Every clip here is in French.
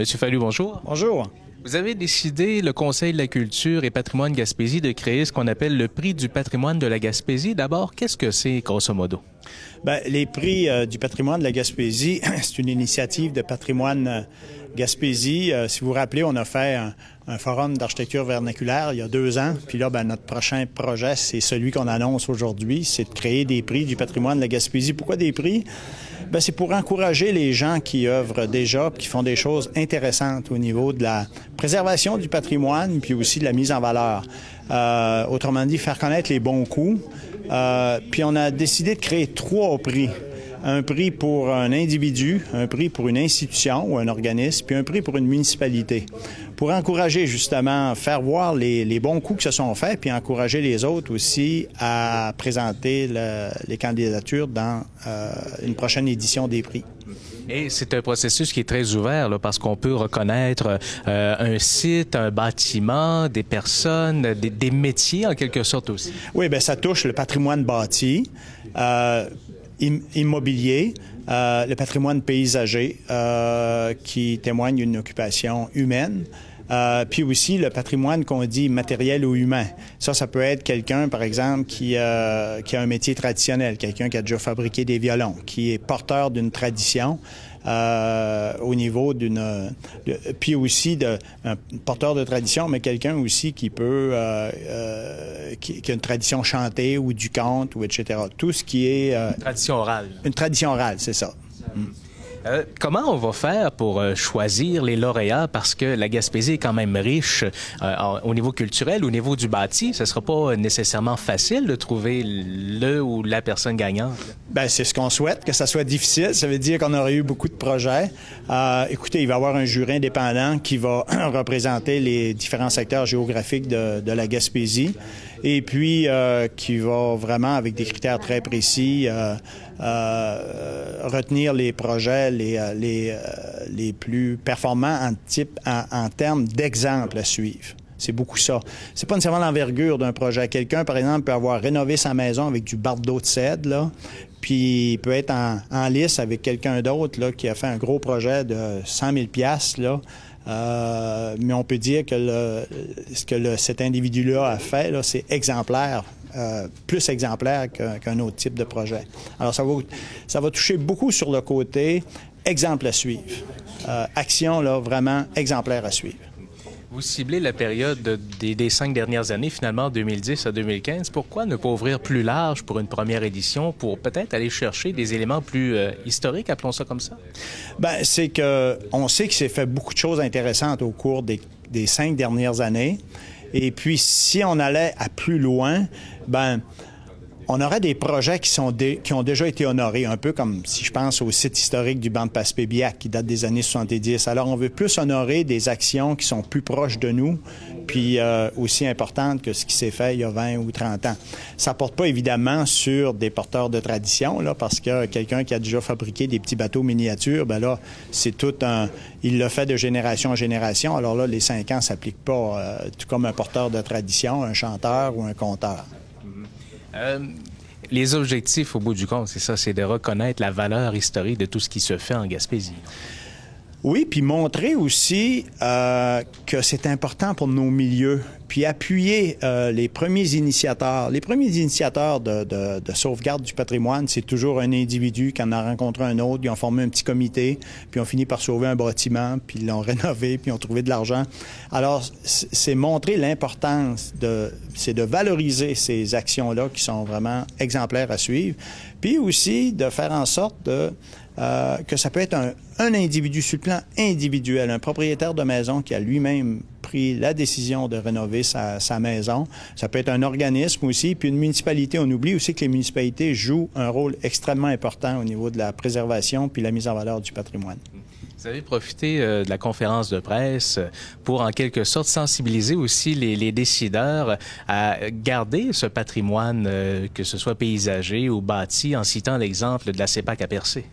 Monsieur Fallu, bonjour. Bonjour. Vous avez décidé, le Conseil de la culture et patrimoine Gaspésie, de créer ce qu'on appelle le prix du patrimoine de la Gaspésie. D'abord, qu'est-ce que c'est, grosso modo? Bien, les prix euh, du patrimoine de la Gaspésie, c'est une initiative de patrimoine euh, Gaspésie. Euh, si vous vous rappelez, on a fait un, forum d'architecture vernaculaire il y a deux ans. Puis là, ben, notre prochain projet, c'est celui qu'on annonce aujourd'hui, c'est de créer des prix du patrimoine de la Gaspésie. Pourquoi des prix? Ben, c'est pour encourager les gens qui œuvrent déjà, qui font des choses intéressantes au niveau de la préservation du patrimoine, puis aussi de la mise en valeur. Autrement dit, faire connaître les bons coups. Euh, puis on a décidé de créer trois prix un prix pour un individu, un prix pour une institution ou un organisme, puis un prix pour une municipalité. Pour encourager justement, faire voir les, bons coups qui se sont faits, puis encourager les autres aussi à présenter le, les candidatures dans euh, une prochaine édition des prix. Et c'est un processus qui est très ouvert parce qu'on peut reconnaître euh, un site, un bâtiment, des personnes, des, métiers en quelque sorte aussi. Oui, bien ça touche le patrimoine bâti. Euh, immobilier, euh, le patrimoine paysager qui témoigne d'une occupation humaine. Euh, puis aussi le patrimoine qu'on dit matériel ou humain. Ça, ça peut être quelqu'un, par exemple, qui, euh, qui a un métier traditionnel, quelqu'un qui a déjà fabriqué des violons, qui est porteur d'une tradition. Euh, au niveau d'une... Puis aussi de, un porteur de tradition, mais quelqu'un aussi qui peut... Euh, euh, qui, qui, a une tradition chantée ou du conte ou etc. Tout ce qui est... une tradition orale. Une tradition orale, c'est ça. Mm. Euh, comment on va faire pour euh, choisir les lauréats? Parce que la Gaspésie est quand même riche euh, au niveau culturel, au niveau du bâti, ce sera pas nécessairement facile de trouver le ou la personne gagnante. Ben c'est ce qu'on souhaite, que ça soit difficile. Ça veut dire qu'on aurait eu beaucoup de projets. Écoutez, il va y avoir un jury indépendant qui va représenter les différents secteurs géographiques de la Gaspésie et puis euh, qui va vraiment, avec des critères très précis, euh, euh, retenir les projets les, les, les plus performants en, type, en, en termes d'exemples à suivre. C'est beaucoup ça. C'est pas nécessairement l'envergure d'un projet. Quelqu'un, par exemple, peut avoir rénové sa maison avec du bardeau de cèdre, là, puis il peut être en, en lice avec quelqu'un d'autre là, qui a fait un gros projet de 100 000 là, euh, mais on peut dire que le, ce que le, cet individu-là a fait, c'est exemplaire, euh, plus exemplaire qu'un qu autre type de projet. Alors, ça va, ça va toucher beaucoup sur le côté exemple à suivre. Euh, action, là, vraiment exemplaire à suivre. Vous ciblez la période des, cinq dernières années, finalement 2010 à 2015. Pourquoi ne pas ouvrir plus large pour une première édition, pour peut-être aller chercher des éléments plus euh, historiques, appelons ça comme ça? Ben, c'est que on sait qu'il s'est fait beaucoup de choses intéressantes au cours des, des cinq dernières années. Et puis, si on allait à plus loin, ben on aurait des projets qui, sont qui ont déjà été honorés, un peu comme si je pense au site historique du banc de Passepébiac qui date des années 70. Alors, on veut plus honorer des actions qui sont plus proches de nous, puis euh, aussi importantes que ce qui s'est fait il y a 20 ou 30 ans. Ça porte pas évidemment sur des porteurs de tradition, là, parce que quelqu'un qui a déjà fabriqué des petits bateaux miniatures, ben là, c'est tout un... Il le fait de génération en génération. Alors là, les cinq ans s'appliquent pas, euh, tout comme un porteur de tradition, un chanteur ou un conteur. Euh, les objectifs, au bout du compte, c'est ça, c'est de reconnaître la valeur historique de tout ce qui se fait en Gaspésie. Oui, puis montrer aussi euh, que c'est important pour nos milieux, puis appuyer euh, les premiers initiateurs. Les premiers initiateurs de, de, de sauvegarde du patrimoine, c'est toujours un individu qui en a rencontré un autre, ils ont formé un petit comité, puis ont fini par sauver un bâtiment, puis ils l'ont rénové, puis ils ont trouvé de l'argent. Alors, c'est montrer l'importance de, c'est de valoriser ces actions-là qui sont vraiment exemplaires à suivre, puis aussi de faire en sorte euh, que ça peut être un, un, individu sur le plan individuel, un propriétaire de maison qui a lui-même pris la décision de rénover sa, sa, maison. Ça peut être un organisme aussi, puis une municipalité. On oublie aussi que les municipalités jouent un rôle extrêmement important au niveau de la préservation puis la mise en valeur du patrimoine. Vous avez profité euh, de la conférence de presse pour, en quelque sorte, sensibiliser aussi les, les décideurs à garder ce patrimoine, euh, que ce soit paysager ou bâti, en citant l'exemple de la CEPAC à Percé.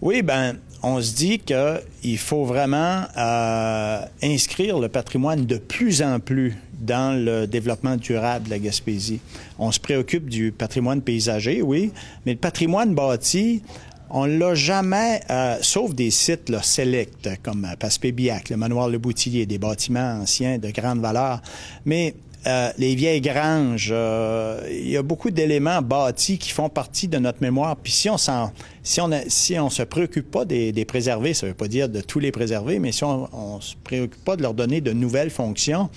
Oui, ben, on se dit qu'il faut vraiment euh, inscrire le patrimoine de plus en plus dans le développement durable de la Gaspésie. On se préoccupe du patrimoine paysager, oui, mais le patrimoine bâti, on l'a jamais, euh, sauf des sites là, comme Passepébiac, le manoir Le Boutillier, des bâtiments anciens de grande valeur. Mais euh, les vieilles granges, euh, il y a beaucoup d'éléments bâtis qui font partie de notre mémoire. Puis si on s'en, si on si on se préoccupe pas des, des préserver, ça veut pas dire de tous les préserver, mais si on, on se préoccupe pas de leur donner de nouvelles fonctions,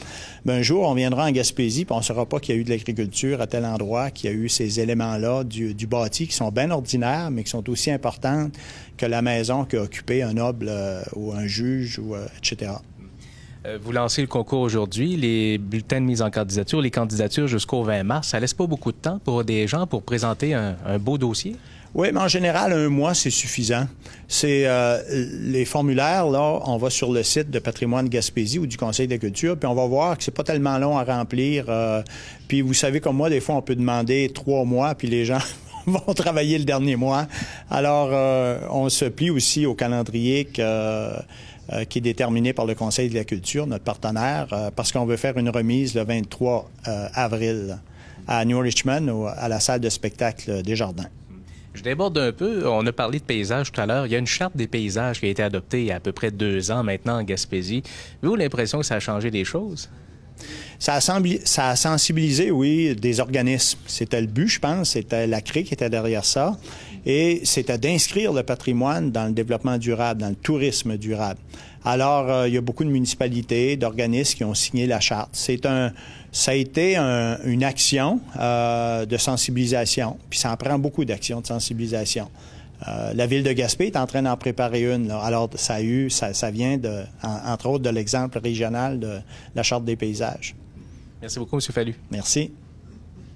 ben un jour on viendra en Gaspésie, puis on saura pas qu'il y a eu de l'agriculture à tel endroit, qu'il y a eu ces éléments-là du, du bâti qui sont bien ordinaires, mais qui sont aussi importants que la maison qu'a occupé un noble euh, ou un juge ou etc. Euh, vous lancez le concours aujourd'hui, les bulletins de mise en candidature, les candidatures jusqu'au 20 mars. Ça laisse pas beaucoup de temps pour des gens pour présenter un, beau dossier? Oui, mais en général, un mois, c'est suffisant. C'est euh, les formulaires, là, on va sur le site de Patrimoine Gaspésie ou du Conseil de la culture, puis on va voir que c'est pas tellement long à remplir. Euh, puis vous savez, comme moi, des fois, on peut demander trois mois, puis les gens vont travailler le dernier mois. Alors, on se plie aussi au calendrier que euh, qui est déterminé par le Conseil de la culture, notre partenaire, euh, parce qu'on veut faire une remise le 23 euh, avril à New Richmond, ou à la salle de spectacle des Jardins. Je déborde un peu. On a parlé de paysages tout à l'heure. Il y a une charte des paysages qui a été adoptée il y a à peu près deux ans maintenant en Gaspésie. Avez-vous l'impression que ça a changé des choses? Ça a, ça a, sensibilisé, oui, des organismes. C'était le but, je pense. C'était la CRI qui était derrière ça. Et c'était d'inscrire le patrimoine dans le développement durable, dans le tourisme durable. Alors, euh, il y a beaucoup de municipalités, d'organismes qui ont signé la charte. C'est un, ça a été une action euh, de sensibilisation. Puis ça en prend beaucoup d'actions de sensibilisation. Euh, la ville de Gaspé est en train d'en préparer une. Alors, ça a eu, ça, ça vient de, entre autres, de l'exemple régional de la charte des paysages. Merci beaucoup, M. Fallu. Merci.